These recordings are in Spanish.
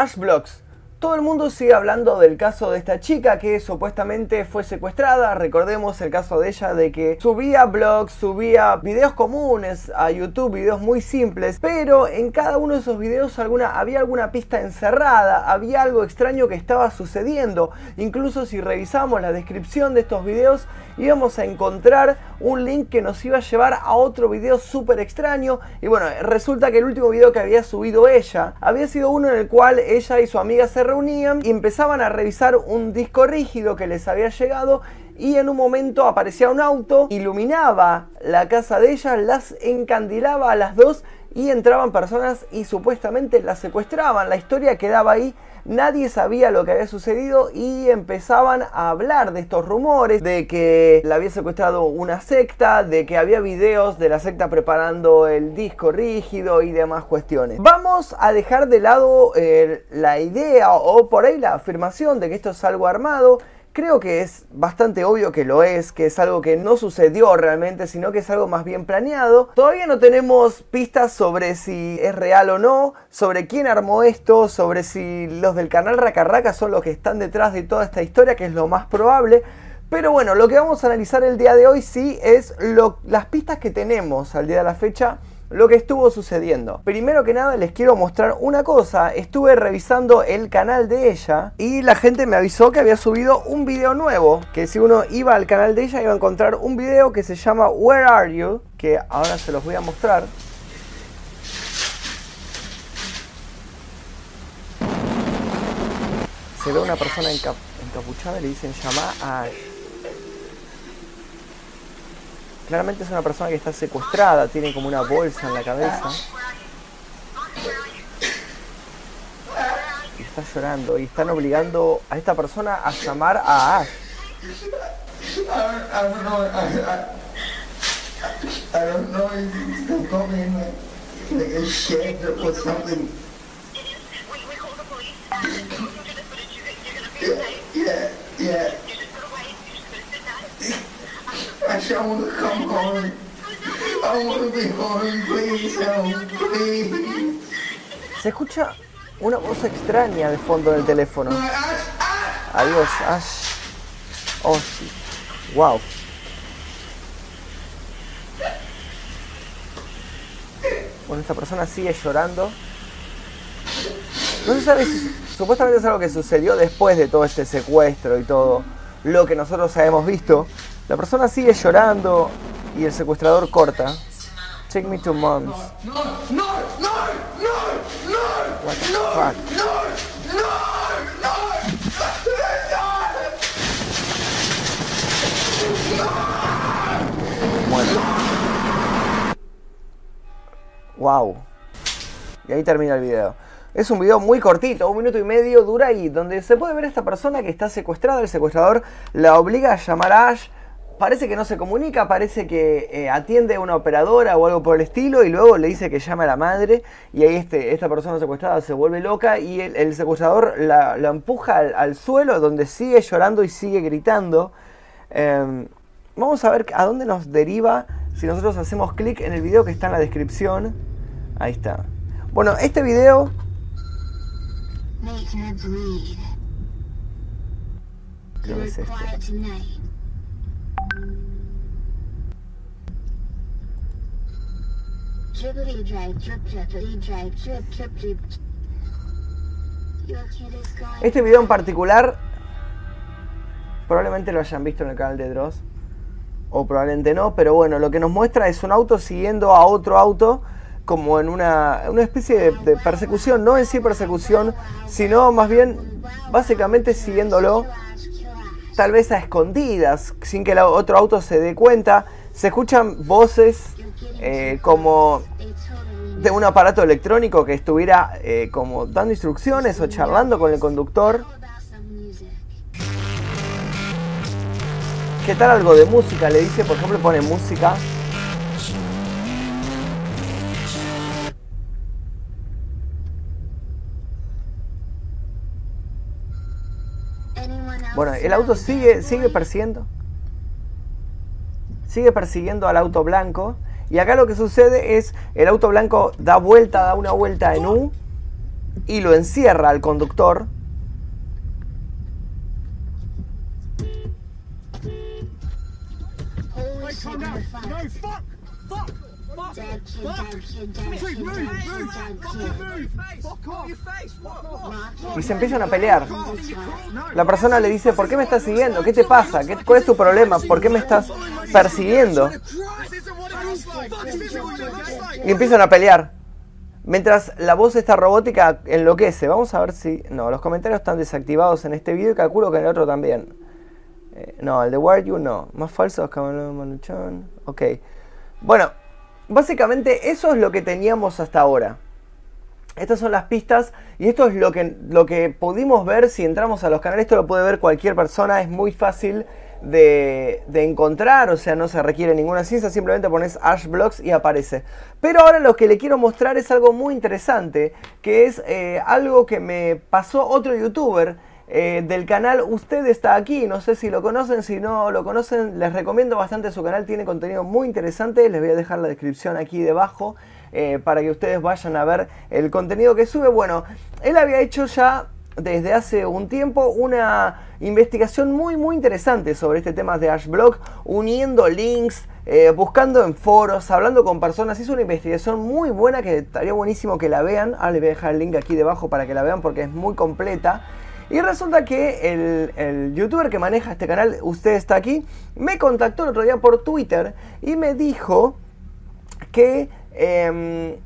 Ashblocks. Todo el mundo sigue hablando del caso de esta chica que supuestamente fue secuestrada. Recordemos el caso de ella de que subía blogs, subía videos comunes a YouTube, videos muy simples, pero en cada uno de esos videos había alguna pista encerrada, había algo extraño que estaba sucediendo. Incluso si revisamos la descripción de estos videos, íbamos a encontrar un link que nos iba a llevar a otro video súper extraño. Y bueno, resulta que el último video que había subido ella había sido uno en el cual ella y su amiga se reunían y empezaban a revisar un disco rígido que les había llegado y en un momento aparecía un auto, iluminaba la casa de ellas, las encandilaba a las dos y entraban personas y supuestamente las secuestraban. La historia quedaba ahí nadie sabía lo que había sucedido y empezaban a hablar de estos rumores, de que la había secuestrado una secta, de que había videos de la secta preparando el disco rígido y demás cuestiones. Vamos a dejar de lado eh, la idea o por ahí la afirmación de que esto es algo armado Creo que es bastante obvio que lo es, que es algo que no sucedió realmente, sino que es algo más bien planeado. Todavía no tenemos pistas sobre si es real o no, sobre quién armó esto, sobre si los del canal Racarraca son los que están detrás de toda esta historia, que es lo más probable. Pero bueno, lo que vamos a analizar el día de hoy sí es las pistas que tenemos al día de la fecha lo que estuvo sucediendo. Primero que nada les quiero mostrar una cosa. Estuve revisando el canal de ella y la gente me avisó que había subido un video nuevo. Que si uno iba al canal de ella iba a encontrar un video que se llama Where Are You? Que ahora se los voy a mostrar. Se ve una persona encapuchada y le dicen llama a Claramente es una persona que está secuestrada, tiene como una bolsa en la cabeza. Y está llorando y están obligando a esta persona a llamar a Ash. Se escucha una voz extraña de fondo del teléfono. Adiós, Ash. Oh, sí. Wow. Bueno, esta persona sigue llorando. No se sabe si supuestamente es algo que sucedió después de todo este secuestro y todo lo que nosotros habíamos visto. La persona sigue llorando y el secuestrador corta. Take me to moms. No, no, no, no, no, What the fuck? Muerto. Wow. Y ahí termina el video. Es un video muy cortito, un minuto y medio dura y donde se puede ver a esta persona que está secuestrada. El secuestrador la obliga a llamar a Ash parece que no se comunica, parece que eh, atiende a una operadora o algo por el estilo y luego le dice que llame a la madre y ahí este, esta persona secuestrada se vuelve loca y el, secuestrador la, empuja al, suelo donde sigue llorando y sigue gritando. Em, vamos a ver a dónde nos deriva si nosotros hacemos clic en el video que está en la descripción. Ahí está. Bueno, este video... Creo es este. Este video en particular probablemente lo hayan visto en el canal de Dross o probablemente no, pero bueno, lo que nos muestra es un auto siguiendo a otro auto como en una, una especie de, persecución, no en sí persecución, sino más bien básicamente siguiéndolo tal vez a escondidas, sin que el otro auto se dé cuenta. Se escuchan voces eh, como de un aparato electrónico que estuviera eh, como dando instrucciones o charlando con el conductor. ¿Qué tal algo de música? Le dice, por ejemplo, pone música. Bueno, el auto sigue, sigue persiguiendo. Sigue persiguiendo al auto blanco. Y acá lo que sucede es, el auto blanco da vuelta, da una vuelta en U. y lo encierra al conductor. Y se empiezan a pelear. La persona le dice, ¿por qué me estás siguiendo? ¿Qué te pasa? ¿Qué, ¿Cuál es tu problema? ¿Por qué me estás persiguiendo? Y empiezan a pelear. Mientras la voz esta robótica enloquece. Vamos a ver si... No, los comentarios están desactivados en este video y calculo que en el otro también. Eh, no, el de Where You no. Más falsos que Manuchón. Ok. Bueno, básicamente eso es lo que teníamos hasta ahora. Estas son las pistas y esto es lo que, lo que pudimos ver si entramos a los canales. Esto lo puede ver cualquier persona, es muy fácil de, encontrar, o sea, no se requiere ninguna ciencia, simplemente pones Ashblocks y aparece. Pero ahora lo que le quiero mostrar es algo muy interesante, que es eh, algo que me pasó otro youtuber. Eh, del canal Usted está aquí, no sé si lo conocen, si no lo conocen, les recomiendo bastante su canal, tiene contenido muy interesante, les voy a dejar la descripción aquí debajo eh, para que ustedes vayan a ver el contenido que sube. Bueno, él había hecho ya desde hace un tiempo una investigación muy muy interesante sobre este tema de Ashblock, uniendo links, eh, buscando en foros, hablando con personas. Hizo una investigación muy buena que estaría buenísimo que la vean. Ahora les voy a dejar el link aquí debajo para que la vean porque es muy completa. Y resulta que el, youtuber que maneja este canal, usted está aquí, me contactó el otro día por Twitter y me dijo que em,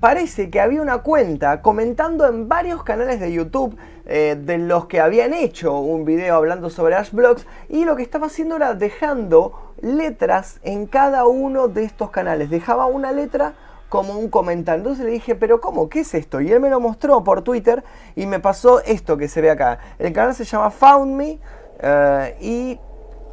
parece que había una cuenta comentando en varios canales de YouTube eh, de los que habían hecho un video hablando sobre Ashblocks y lo que estaba haciendo era dejando letras en cada uno de estos canales. Dejaba una letra como un comentario. Entonces le dije, pero ¿cómo? ¿Qué es esto? Y él me lo mostró por Twitter y me pasó esto que se ve acá. El canal se llama Found Me eh, y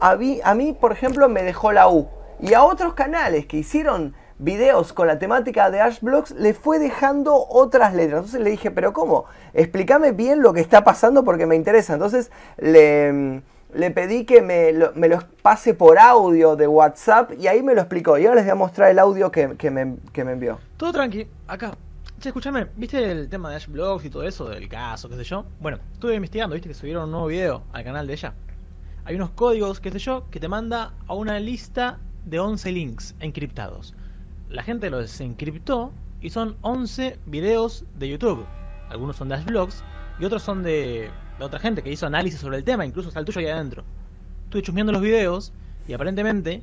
a mí, por ejemplo, me dejó la U. Y a otros canales que hicieron videos con la temática de Ashblocks, le fue dejando otras letras. Entonces le dije, pero ¿cómo? Explícame bien lo que está pasando porque me interesa. Entonces le, le pedí que me lo, pase por audio de WhatsApp y ahí me lo explicó. Y ahora les voy a mostrar el audio que, me, envió. Todo tranqui, acá. Che, escúchame, ¿viste el tema de Ashblocks y todo eso, del caso, qué sé yo? Bueno, estuve investigando, ¿viste que subieron un nuevo video al canal de ella? Hay unos códigos, qué sé yo, que te manda a una lista de 11 links encriptados la gente los desencriptó y son 11 videos de YouTube. Algunos son de Vlogs y otros son de, otra gente que hizo análisis sobre el tema, incluso está el tuyo ahí adentro. Estuve chusmeando los videos y aparentemente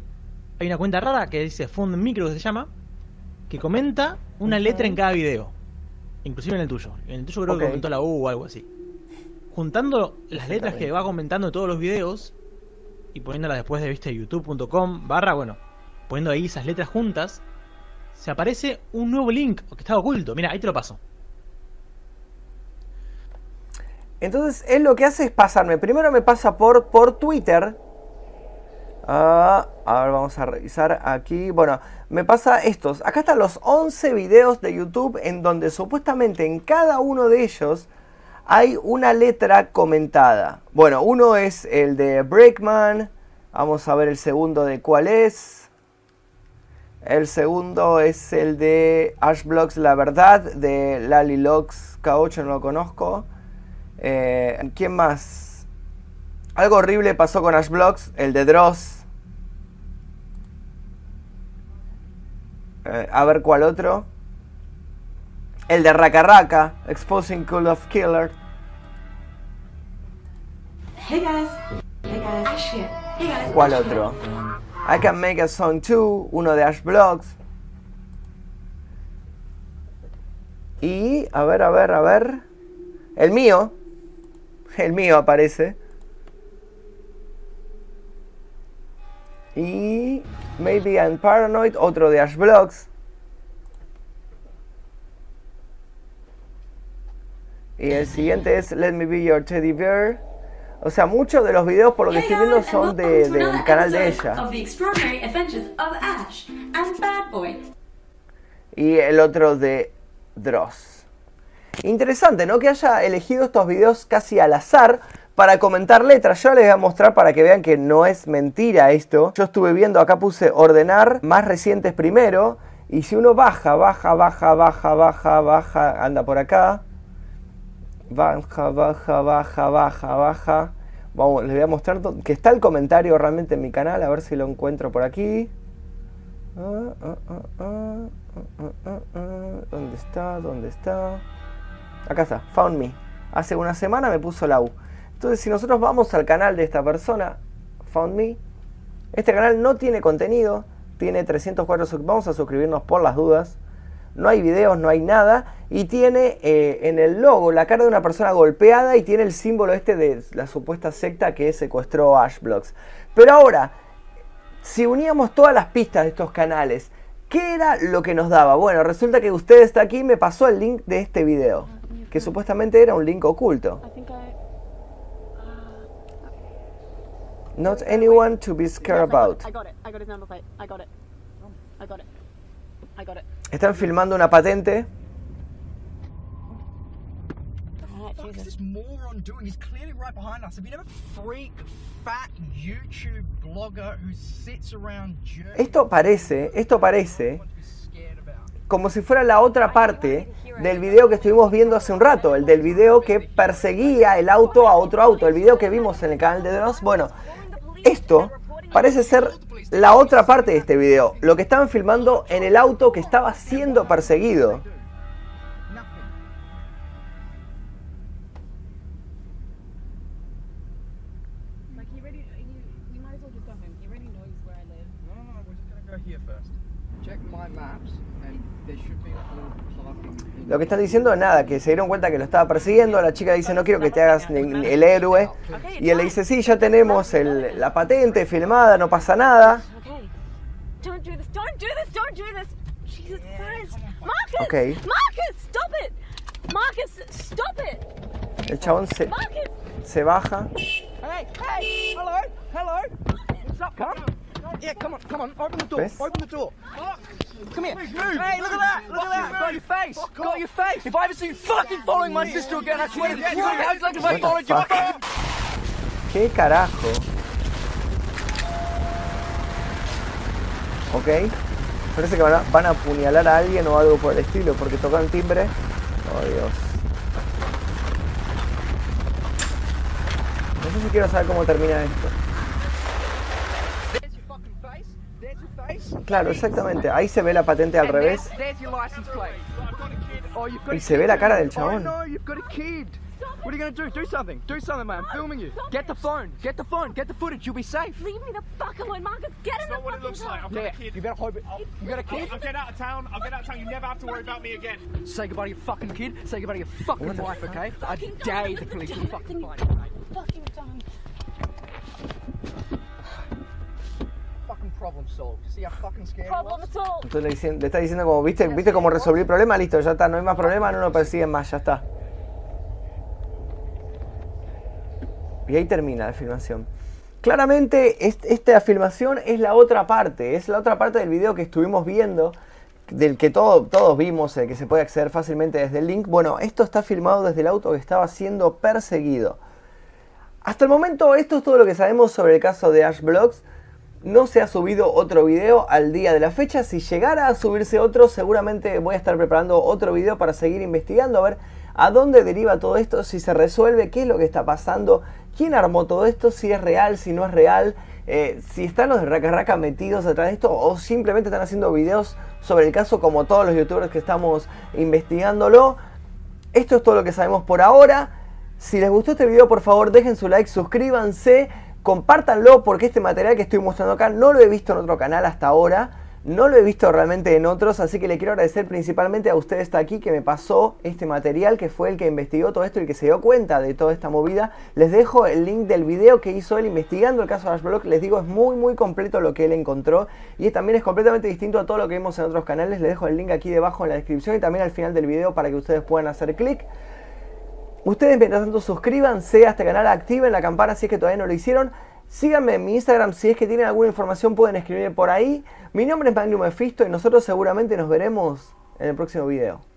hay una cuenta rara que dice Fund Micro que se llama, que comenta una letra en cada video. Inclusive en el tuyo. En el tuyo creo que comentó la U o algo así. Juntando las letras que va comentando en todos los videos y poniéndolas después de viste youtube.com barra, bueno, poniendo ahí esas letras juntas, se aparece un nuevo link que estaba oculto. Mira, ahí te lo paso. Entonces, él lo que hace es pasarme. Primero me pasa por, por Twitter. Ah, a ver, vamos a revisar aquí. Bueno, me pasa estos. Acá están los 11 videos de YouTube en donde supuestamente en cada uno de ellos hay una letra comentada. Bueno, uno es el de Breakman. Vamos a ver el segundo de cuál es. El segundo es el de Ashblocks La Verdad, de Lalilox K8, no lo conozco. Eh, ¿Quién más? Algo horrible pasó con Ashblocks, el de Dross. Eh, a ver cuál otro. El de Raka Raka, Exposing Cool of Killer. Hey guys. Hey guys. ¿Cuál otro? I Can Make a Song Too, uno de Ash Blocks. Y, a ver, a ver, a ver. El mío. El mío aparece. Y Maybe I'm Paranoid, otro de Ash Blocks. Y el siguiente es Let Me Be Your Teddy Bear. O sea, muchos de los videos por lo que estoy viendo son de, del canal de ella. Y el otro de Dross. Interesante, ¿no? Que haya elegido estos videos casi al azar para comentar letras. Yo les voy a mostrar para que vean que no es mentira esto. Yo estuve viendo, acá puse ordenar más recientes primero. Y si uno baja, baja, baja, baja, baja, baja, anda por acá. Baja, baja, baja, baja, baja. Vamos, les voy a mostrar que está el comentario realmente en mi canal, a ver si lo encuentro por aquí. ¿Dónde está? ¿Dónde está? Acá está, Found Me. Hace una semana me puso la U. Entonces, si nosotros vamos al canal de esta persona, Found Me, este canal no tiene contenido, tiene 304 Vamos a suscribirnos por las dudas. No hay videos, no hay nada. Y tiene eh, en el logo la cara de una persona golpeada y tiene el símbolo este de la supuesta secta que secuestró Ashblocks. Pero ahora, si uníamos todas las pistas de estos canales, ¿qué era lo que nos daba? Bueno, resulta que usted está aquí y me pasó el link de este video, que supuestamente era un link oculto. Not anyone to be scared about. Están filmando una patente. Esto parece, esto parece como si fuera la otra parte del video que estuvimos viendo hace un rato, el del video que perseguía el auto a otro auto, el video que vimos en el canal de Dross. Bueno, esto parece ser la otra parte de este video, lo que estaban filmando en el auto que estaba siendo perseguido. Lo que están diciendo es nada, que se dieron cuenta que lo estaba persiguiendo. La chica dice, no quiero que te hagas el héroe. Y él le dice, sí, ya tenemos el, la patente filmada, no pasa nada. Ok. El chabón se, se baja. Hey, hey, hello, hello. Yeah, come on, come on, open the door, open the door. Come here. Hey, look at that. Look at that. Got your face. Got your face. If I ever see you fucking following my sister again, I swear to God, it's like if I followed you. ¿Qué carajo? Ok. Parece que van a, van a apuñalar a alguien o algo por el estilo porque tocan timbre. Oh Dios. No sé si quiero saber cómo termina esto. Claro, exactamente. Ahí se ve la patente al revés. Y se ve la cara del chabón. What are you gonna do? Do something. Do something, man. I'm filming you. Get the phone. Get the phone. Get the footage. You'll be safe. Leave me the fuck alone, Marcus. Get in the what it looks like. I've got yeah. a kid. You better hope it. You got a kid? I'll get out of town. I'll get out of town. You never have to worry about me again. Say goodbye to your fucking kid. Say goodbye to your fucking wife, okay? I dare the police to fucking find you. Fucking done. Entonces le, dicen, le, está diciendo como, ¿viste, ¿viste cómo resolví el problema? Listo, ya está, no hay más problema, no lo persiguen más, ya está. Y ahí termina la filmación. Claramente esta filmación es la otra parte, es la otra parte del video que estuvimos viendo, del que todo, todos vimos, el que se puede acceder fácilmente desde el link. Bueno, esto está filmado desde el auto que estaba siendo perseguido. Hasta el momento esto es todo lo que sabemos sobre el caso de Ash Blocks. No se ha subido otro video al día de la fecha. Si llegara a subirse otro, seguramente voy a estar preparando otro video para seguir investigando, a ver a dónde deriva todo esto, si se resuelve, qué es lo que está pasando, quién armó todo esto, si es real, si no es real, eh, si están los de Raka Raka metidos detrás de esto o simplemente están haciendo videos sobre el caso como todos los youtubers que estamos investigándolo. Esto es todo lo que sabemos por ahora. Si les gustó este video, por favor dejen su like, suscríbanse. Compártanlo porque este material que estoy mostrando acá no lo he visto en otro canal hasta ahora. No lo he visto realmente en otros, así que le quiero agradecer principalmente a usted está aquí que me pasó este material, que fue el que investigó todo esto y que se dio cuenta de toda esta movida. Les dejo el link del video que hizo él investigando el caso de Ashblock. Les digo, es muy muy completo lo que él encontró y también es completamente distinto a todo lo que vimos en otros canales. Les dejo el link aquí debajo en la descripción y también al final del video para que ustedes puedan hacer clic. Ustedes mientras tanto suscríbanse a este canal, activen la campana si es que todavía no lo hicieron. Síganme en mi Instagram, si es que tienen alguna información pueden escribirme por ahí. Mi nombre es Magnum Mephisto y nosotros seguramente nos veremos en el próximo video.